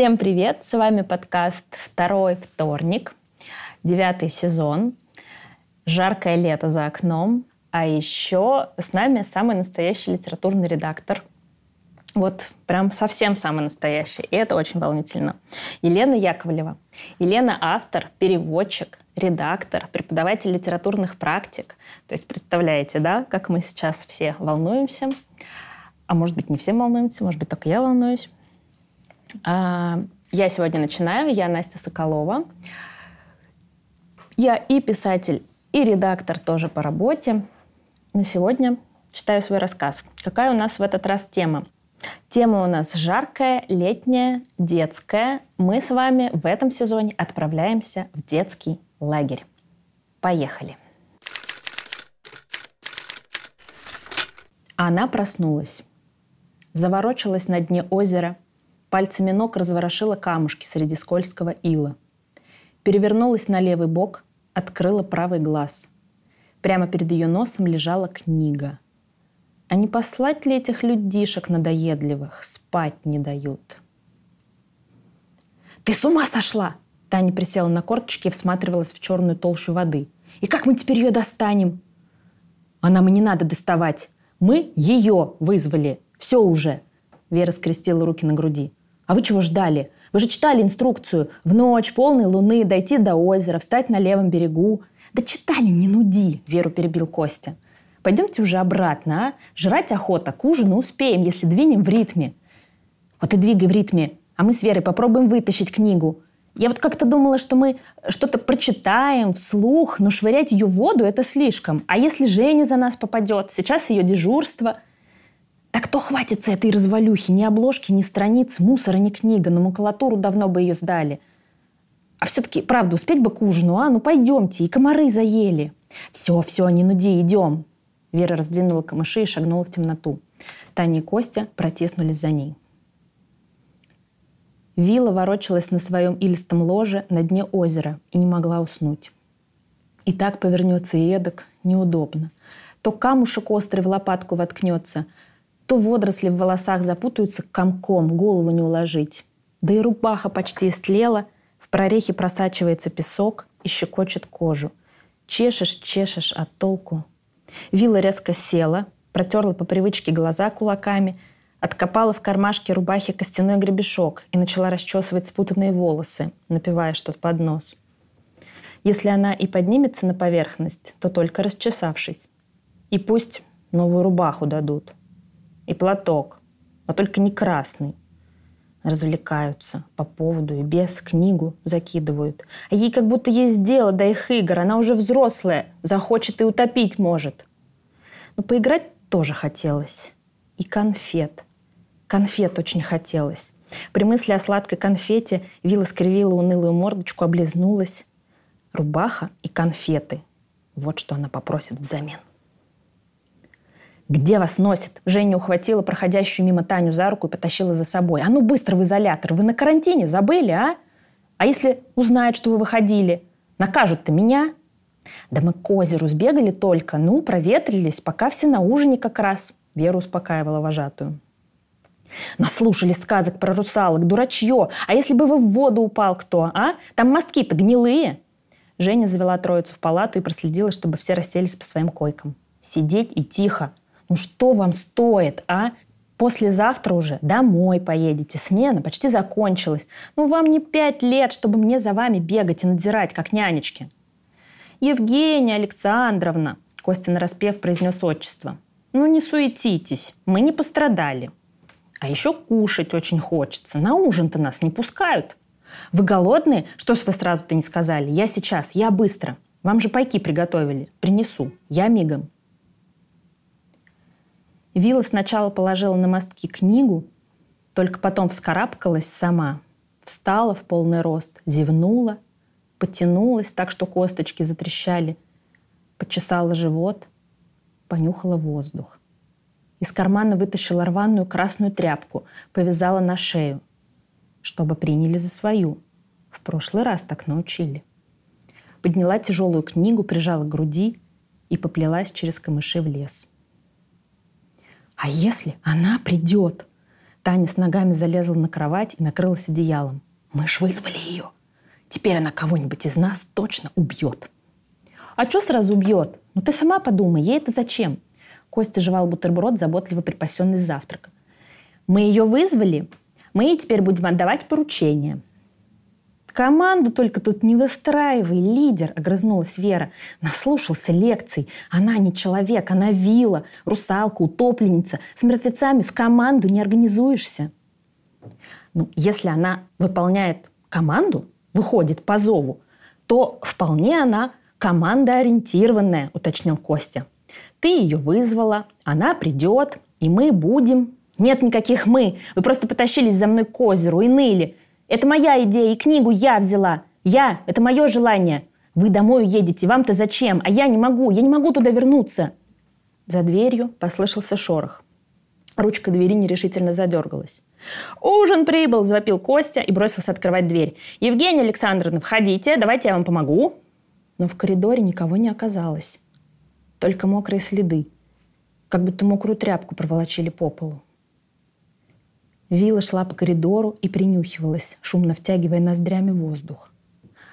Всем привет! С вами подкаст «Второй вторник», девятый сезон, жаркое лето за окном, а еще с нами самый настоящий литературный редактор. Вот прям совсем самый настоящий. И это очень волнительно. Елена Яковлева. Елена – автор, переводчик, редактор, преподаватель литературных практик. То есть представляете, да, как мы сейчас все волнуемся. А может быть, не все волнуемся, может быть, только я волнуюсь. А, я сегодня начинаю. Я Настя Соколова. Я и писатель, и редактор тоже по работе. На сегодня читаю свой рассказ. Какая у нас в этот раз тема? Тема у нас жаркая, летняя, детская. Мы с вами в этом сезоне отправляемся в детский лагерь. Поехали. Она проснулась. Заворочилась на дне озера. Пальцами ног разворошила камушки среди скользкого ила. Перевернулась на левый бок, открыла правый глаз. Прямо перед ее носом лежала книга. А не послать ли этих людишек надоедливых? Спать не дают. «Ты с ума сошла!» Таня присела на корточки и всматривалась в черную толщу воды. «И как мы теперь ее достанем?» «А нам и не надо доставать. Мы ее вызвали. Все уже!» Вера скрестила руки на груди. «А вы чего ждали? Вы же читали инструкцию. В ночь полной луны дойти до озера, встать на левом берегу. «Да читали, не нуди!» – Веру перебил Костя. «Пойдемте уже обратно, а? Жрать охота, к ужину успеем, если двинем в ритме». «Вот и двигай в ритме, а мы с Верой попробуем вытащить книгу. Я вот как-то думала, что мы что-то прочитаем вслух, но швырять ее в воду – это слишком. А если Женя за нас попадет? Сейчас ее дежурство». «Да кто хватится этой развалюхи? Ни обложки, ни страниц, мусора, ни книга. На макулатуру давно бы ее сдали». А все-таки, правда, успеть бы к ужину, а? Ну пойдемте, и комары заели. Все, все, не нуди, идем. Вера раздвинула камыши и шагнула в темноту. Таня и Костя протиснулись за ней. Вилла ворочалась на своем илистом ложе на дне озера и не могла уснуть. И так повернется и эдак, неудобно. То камушек острый в лопатку воткнется, то водоросли в волосах запутаются комком, голову не уложить. Да и рубаха почти истлела – прорехе просачивается песок и щекочет кожу. Чешешь, чешешь, а толку? Вилла резко села, протерла по привычке глаза кулаками, откопала в кармашке рубахи костяной гребешок и начала расчесывать спутанные волосы, напивая что-то под нос. Если она и поднимется на поверхность, то только расчесавшись. И пусть новую рубаху дадут. И платок, а только не красный развлекаются по поводу и без книгу закидывают. А ей как будто есть дело до их игр. Она уже взрослая, захочет и утопить может. Но поиграть тоже хотелось. И конфет. Конфет очень хотелось. При мысли о сладкой конфете Вилла скривила унылую мордочку, облизнулась. Рубаха и конфеты. Вот что она попросит взамен. «Где вас носит?» Женя ухватила проходящую мимо Таню за руку и потащила за собой. «А ну быстро в изолятор! Вы на карантине забыли, а? А если узнают, что вы выходили? Накажут-то меня?» «Да мы к озеру сбегали только. Ну, проветрились, пока все на ужине как раз», — Вера успокаивала вожатую. Наслушали сказок про русалок, дурачье. А если бы вы в воду упал кто, а? Там мостки-то гнилые. Женя завела троицу в палату и проследила, чтобы все расселись по своим койкам. Сидеть и тихо. Ну что вам стоит, а? Послезавтра уже домой поедете. Смена почти закончилась. Ну вам не пять лет, чтобы мне за вами бегать и надзирать, как нянечки. Евгения Александровна, Костя нараспев произнес отчество. Ну не суетитесь, мы не пострадали. А еще кушать очень хочется. На ужин-то нас не пускают. Вы голодные? Что ж вы сразу-то не сказали? Я сейчас, я быстро. Вам же пайки приготовили. Принесу. Я мигом. Вилла сначала положила на мостки книгу, только потом вскарабкалась сама, встала в полный рост, зевнула, потянулась так, что косточки затрещали, почесала живот, понюхала воздух. Из кармана вытащила рваную красную тряпку, повязала на шею, чтобы приняли за свою. В прошлый раз так научили. Подняла тяжелую книгу, прижала к груди и поплелась через камыши в лес. А если она придет? Таня с ногами залезла на кровать и накрылась одеялом. Мы ж вызвали ее. Теперь она кого-нибудь из нас точно убьет. А что сразу убьет? Ну ты сама подумай, ей это зачем? Костя жевал бутерброд, заботливо припасенный завтрак. Мы ее вызвали, мы ей теперь будем отдавать поручения. Команду только тут не выстраивай, лидер, огрызнулась Вера. Наслушался лекций. Она не человек, она вилла, русалка, утопленница. С мертвецами в команду не организуешься. Ну, если она выполняет команду, выходит по зову, то вполне она командоориентированная, уточнил Костя. Ты ее вызвала, она придет, и мы будем. Нет никаких «мы». Вы просто потащились за мной к озеру и ныли. Это моя идея, и книгу я взяла. Я, это мое желание. Вы домой едете, вам-то зачем? А я не могу, я не могу туда вернуться. За дверью послышался шорох. Ручка двери нерешительно задергалась. «Ужин прибыл!» – завопил Костя и бросился открывать дверь. «Евгения Александровна, входите, давайте я вам помогу!» Но в коридоре никого не оказалось. Только мокрые следы, как будто мокрую тряпку проволочили по полу. Вилла шла по коридору и принюхивалась, шумно втягивая ноздрями воздух.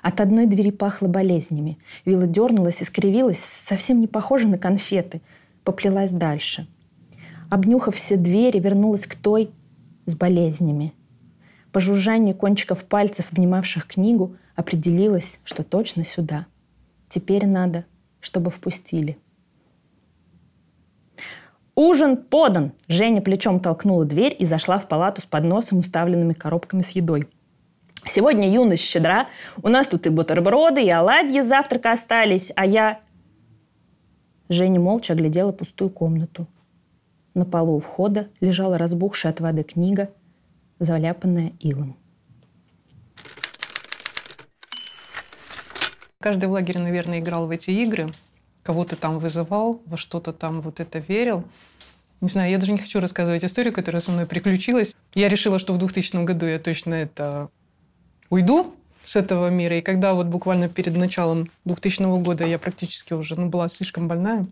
От одной двери пахло болезнями. Вилла дернулась и скривилась, совсем не похожа на конфеты. Поплелась дальше. Обнюхав все двери, вернулась к той, с болезнями. По жужжанию кончиков пальцев, обнимавших книгу, определилась, что точно сюда. Теперь надо, чтобы впустили. «Ужин подан!» Женя плечом толкнула дверь и зашла в палату с подносом, уставленными коробками с едой. «Сегодня юность щедра. У нас тут и бутерброды, и оладьи с завтрака остались, а я...» Женя молча оглядела пустую комнату. На полу у входа лежала разбухшая от воды книга, заляпанная илом. Каждый в лагере, наверное, играл в эти игры, кого-то там вызывал, во что-то там вот это верил. Не знаю, я даже не хочу рассказывать историю, которая со мной приключилась. Я решила, что в 2000 году я точно это уйду с этого мира. И когда вот буквально перед началом 2000 года я практически уже ну, была слишком больная,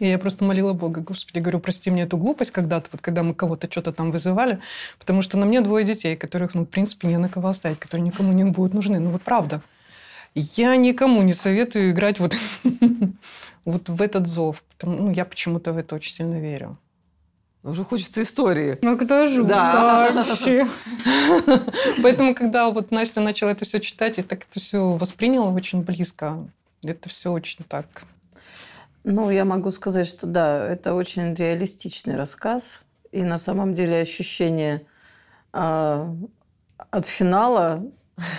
и я просто молила Бога, Господи, говорю, прости мне эту глупость когда-то, вот когда мы кого-то что-то там вызывали, потому что на мне двое детей, которых, ну, в принципе, не на кого оставить, которые никому не будут нужны. Ну, вот правда. Я никому не советую играть вот, вот в этот зов. Потому, ну, я почему-то в это очень сильно верю. Уже хочется истории. Ну, кто же да. вообще? Поэтому, когда вот Настя начала это все читать, я так это все восприняла очень близко. Это все очень так ну, я могу сказать, что да, это очень реалистичный рассказ. И на самом деле ощущение э, от финала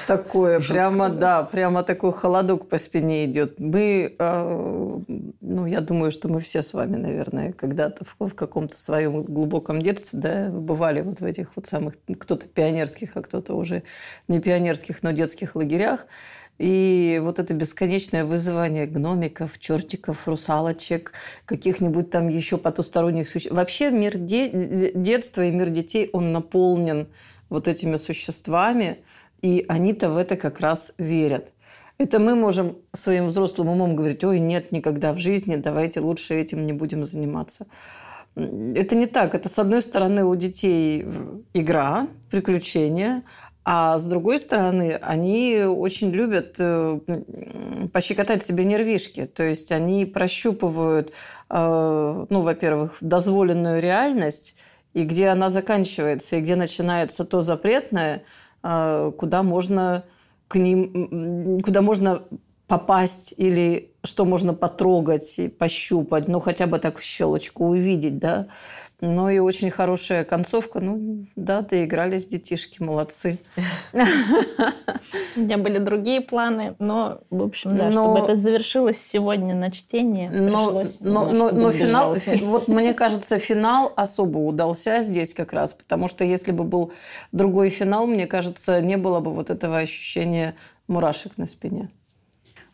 такое, прямо, да, прямо такой холодок по спине идет. Мы, э, ну, я думаю, что мы все с вами, наверное, когда-то в, в каком-то своем глубоком детстве, да, бывали вот в этих вот самых, кто-то пионерских, а кто-то уже не пионерских, но детских лагерях. И вот это бесконечное вызывание гномиков, чертиков, русалочек, каких-нибудь там еще потусторонних существ. Вообще мир де- детства и мир детей, он наполнен вот этими существами, и они-то в это как раз верят. Это мы можем своим взрослым умом говорить, ой, нет, никогда в жизни, давайте лучше этим не будем заниматься. Это не так. Это, с одной стороны, у детей игра, приключения, а с другой стороны, они очень любят э, пощекотать себе нервишки. То есть они прощупывают, э, ну, во-первых, дозволенную реальность, и где она заканчивается, и где начинается то запретное, куда можно к ним, куда можно попасть или что можно потрогать и пощупать, ну хотя бы так в щелочку увидеть, да. Ну и очень хорошая концовка. Ну да, доигрались детишки, молодцы. У меня были другие планы, но, в общем, да, но, чтобы это завершилось сегодня на чтение, но, но, но, но финал, вот мне кажется, финал особо удался здесь как раз, потому что если бы был другой финал, мне кажется, не было бы вот этого ощущения мурашек на спине.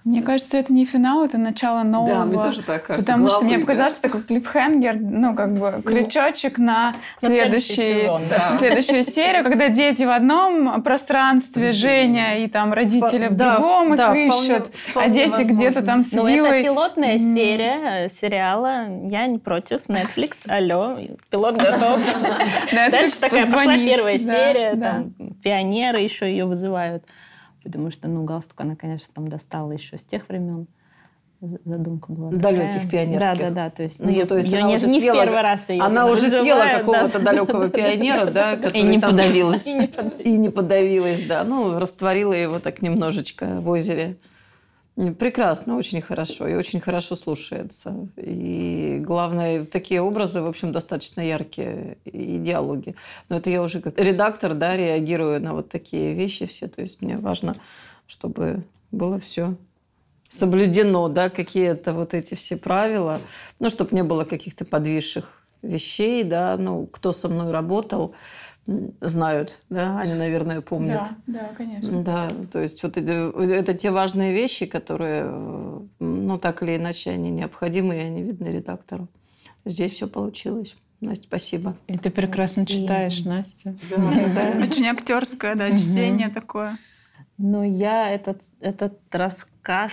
Мне кажется, это не финал, это начало нового. Да, мне тоже так кажется. Потому Главы, что мне да. показалось, что такой клипхенгер, ну, как бы крючочек на на следующий следующий, сезон, да. следующую серию, когда дети в одном пространстве, Женя и там родители в Да, другом их да, ищут, а дети где-то там с Ну, это пилотная серия э, сериала. Я не против. Netflix, алло, пилот готов. Дальше такая пошла первая Да, серия, да. там пионеры еще ее вызывают. Потому что, ну, галстук она, конечно, там достала еще с тех времен. Задумка была Далеких такая. пионерских. Да, да, да. То есть, ну, Ну, то есть её она не, уже не в съела- первый раз ее Она уже съела вызывают, да. какого-то далекого пионера, да, который не там-. И не подавилась. И не подавилась, да. Ну, растворила его так немножечко в озере. Прекрасно, очень хорошо. И очень хорошо слушается. И главное, такие образы, в общем, достаточно яркие. И диалоги. Но это я уже как редактор, да, реагирую на вот такие вещи все. То есть мне важно, чтобы было все соблюдено, да, какие-то вот эти все правила. Ну, чтобы не было каких-то подвисших вещей, да. Ну, кто со мной работал, знают, да, они, наверное, помнят. Да, да, конечно. Да, то есть вот это, это те важные вещи, которые, ну, так или иначе, они необходимы, и они видны редактору. Здесь все получилось. Настя, спасибо. И ты прекрасно Спасибо. читаешь, Настя. Очень актерское, да, чтение такое. Ну, я этот, этот рассказ...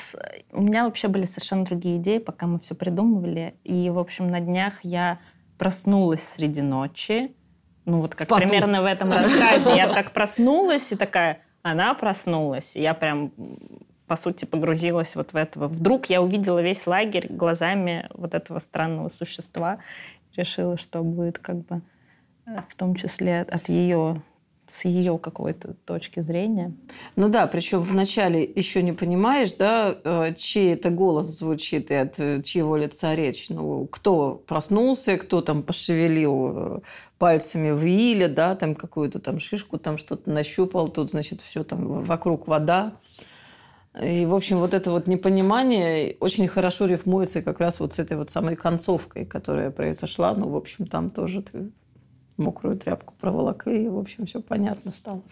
У меня вообще были совершенно другие идеи, пока мы все придумывали. И, в общем, на днях я проснулась среди ночи. Ну, вот как Потом. примерно в этом рассказе. Я так проснулась и такая... Она проснулась. И я прям, по сути, погрузилась вот в этого. Вдруг я увидела весь лагерь глазами вот этого странного существа. Решила, что будет как бы э, в том числе от ее с ее какой-то точки зрения. Ну да, причем вначале еще не понимаешь, да, э, чей это голос звучит и от э, чьего лица речь. Ну, кто проснулся, кто там пошевелил э, пальцами в иле, да, там какую-то там шишку, там что-то нащупал, тут, значит, все там вокруг вода. И, в общем, вот это вот непонимание очень хорошо рифмуется как раз вот с этой вот самой концовкой, которая произошла. Ну, в общем, там тоже мокрую тряпку проволокли, и, в общем, все понятно стало.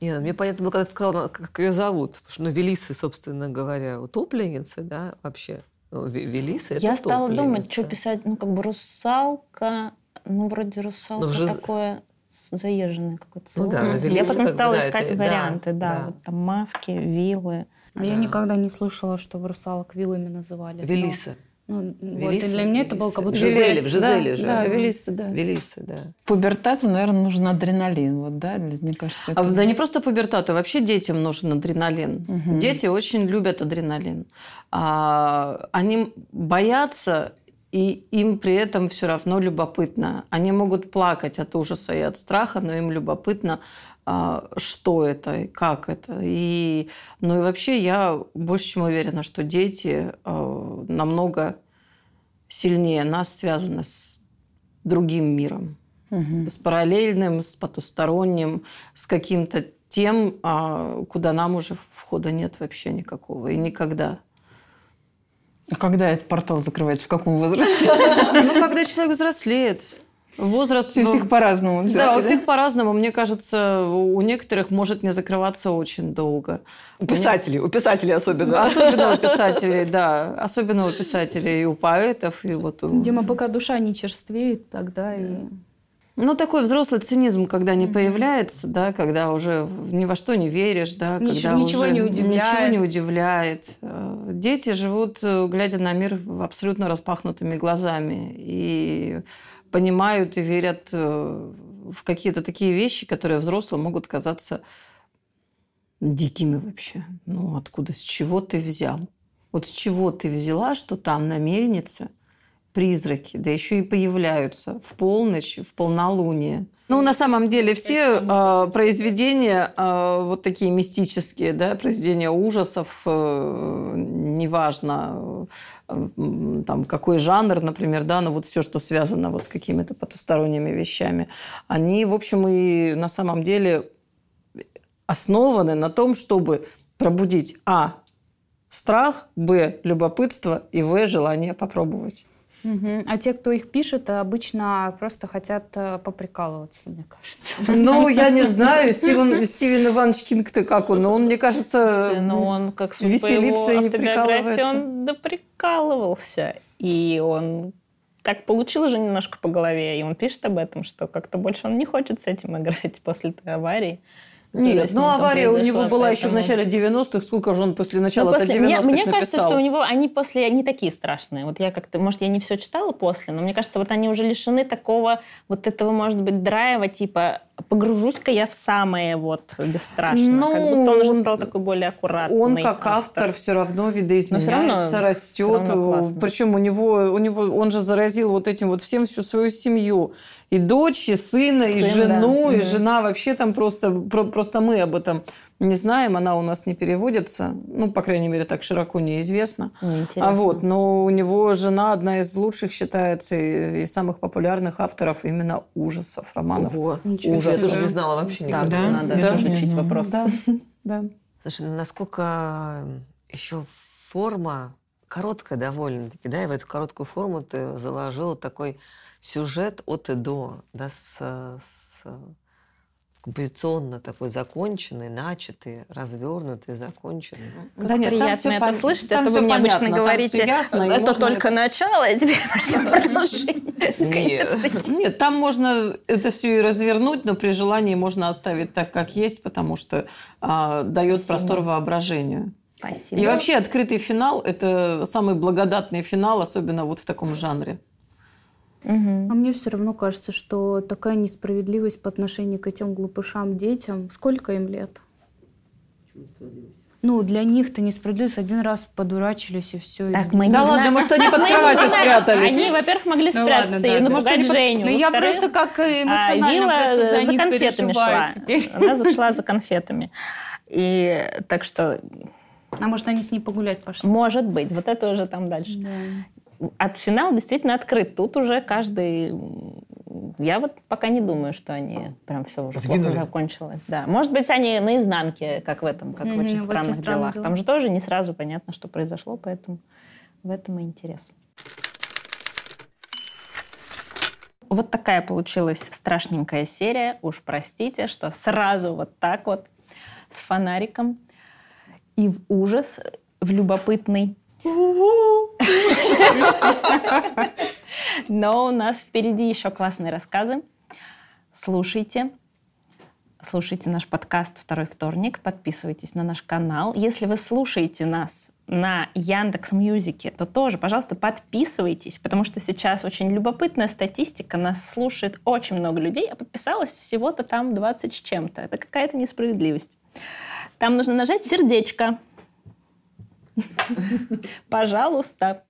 Нет, мне понятно было, когда ты сказала, как ее зовут. Потому что, ну, Велисы, собственно говоря, утопленницы, да, вообще. Ну, Ве- Велисы – это Я стала думать, что писать, ну, как бы русалка, ну, вроде русалка Ну, жиз- такое заезженное какое-то Ну слово. да, Я Велиса потом как бы, стала да, искать это- да, варианты, да, да. вот там мавки, вилы. Я Да. никогда не слышала, что русалок вилами называли. Велисы. Ну, вот, и Велисы, для меня это было как будто... Жизели, в Жизели да, же. Да, Велиса, да. Велисы, да. Пубертату, наверное, нужен адреналин. Вот, да? Мне кажется, А это... да не просто пубертату, вообще детям нужен адреналин. Мгм. Дети очень любят адреналин. А, они боятся, и им при этом все равно любопытно. Они могут плакать от ужаса и от страха, но им любопытно, а, что это, как это. И, ну и вообще я больше чем уверена, что дети а, намного сильнее нас связаны с другим миром Мгм. с параллельным, с потусторонним, с каким-то тем, а, куда нам уже входа нет вообще никакого и никогда. А когда этот портал закрывается? В каком возрасте? Ну, когда человек взрослеет, возраст... У всех по-разному. Да, у всех по-разному. Мне кажется, у некоторых может не закрываться очень долго. У писателей, у писателей особенно. Особенно у писателей, да. Особенно у писателей и у поэтов, и вот у... Дима, пока душа не черствеет, тогда и... Ну, такой взрослый цинизм, когда не появляется, да, когда уже ни во что не веришь, да, Ничего- когда ничего уже не удивляет. Ничего не удивляет. Дети живут, э, глядя на мир абсолютно распахнутыми глазами и понимают и верят э, в какие-то такие вещи, которые взрослым могут казаться дикими вообще. Ну, откуда, с чего ты взял? Вот с чего ты взяла, что там на мельнице призраки, да еще и появляются в полночь, в полнолуние. Ну, на самом деле, все э, произведения, э, вот такие мистические, да, произведения ужасов, э, неважно, э, там, какой жанр, например, да, но вот все, что связано вот с какими-то потусторонними вещами, они, в общем, и на самом деле основаны на том, чтобы пробудить, а, страх, б, любопытство и в, желание попробовать. Мгм. А те, кто их пишет, обычно просто хотят э, поприкалываться, мне кажется. Ну, я не знаю, Стивен, Стивен Иванович Кинг-то как он, но он, мне кажется, Но он, как веселится и не автобиографии, прикалывается. он доприкалывался. И он так получил уже немножко по голове, и он пишет об этом, что как-то больше он не хочет с этим играть после этой аварии. Нет, ну авария у него была еще в начале 90-х. Сколько же он после Ну, начала-то после- мне, 90-х мне кажется, написал? что у него они после не такие страшные. Вот я как-то, может, я не все читала после, но мне кажется, вот они уже лишены такого вот этого, может быть, драйва, типа погружусь-ка я в самое вот бесстрашное. Ну, как будто он уже он- стал такой более аккуратный. Он как автор все равно видоизменяется, всё растет. равно классно. Причем у него, у него, он же заразил вот этим вот всем всю свою семью. И дочь, и сына, и Сын, жену, да. и Мгм. жена вообще там просто, про- просто мы об этом не знаем, она у нас не переводится. Ну, по крайней мере, так широко неизвестно. Неинтересно. А вот, но у него жена одна из лучших считается и, и самых популярных авторов именно ужасов, романов. Ого. Ничего Я даже не знала вообще Да, никогда. Да? надо Да. изучить Да. вопрос. Да, да. Слушай, ну насколько еще форма короткая довольно-таки, да, и в эту короткую форму ты заложила такой сюжет от и до, да, с, с композиционно такой законченный, начатый, развернутый, законченный. Ну, Да нет, там Приятно всё это пон- слышать, там это всё вы мне понятно, обычно там говорите, ясно, это можно только начало, а теперь мы ждем продолжение. Нет. Нет, там можно это все и развернуть, но при желании можно оставить так, как есть, потому что а, дает Спасибо. простор воображению. Спасибо. И вообще открытый финал – это самый благодатный финал, особенно вот в таком жанре. Мгм. А мне все равно кажется, что такая несправедливость по отношению к этим глупышам детям. Сколько им лет? Ну, для них-то несправедливость. Один раз подурачились и все. Так, мы не Да ладно, знаем. может, они под кроватью спрятались. Они, во-первых, могли Ну спрятаться ладно, и да, да. напугать Может, они под- Женю. Ну, я просто как а, эмоционально Вилла просто за за них конфетами шла. теперь. Она зашла за конфетами. И так что, А может, они с ней погулять пошли? может быть, вот это уже там дальше. Да. От финал действительно открыт. Тут уже каждый... Я вот пока не думаю, что они прям все уже плохо закончилось. Да. Может быть, они наизнанке, как в этом, как очень в «Очень странных странных делах. делах». Там же тоже не сразу понятно, что произошло, поэтому в этом и интерес. Вот такая получилась страшненькая серия. Уж простите, что сразу вот так вот с фонариком и в ужас, в любопытный. Но у нас впереди еще классные рассказы. Слушайте. Слушайте наш подкаст «Второй вторник», подписывайтесь на наш канал. Если вы слушаете нас на Яндекс Мьюзике, то тоже, пожалуйста, подписывайтесь, потому что сейчас очень любопытная статистика, нас слушает очень много людей, а подписалось всего-то там 20 с чем-то. Это какая-то несправедливость. Там нужно нажать сердечко. Пожалуйста.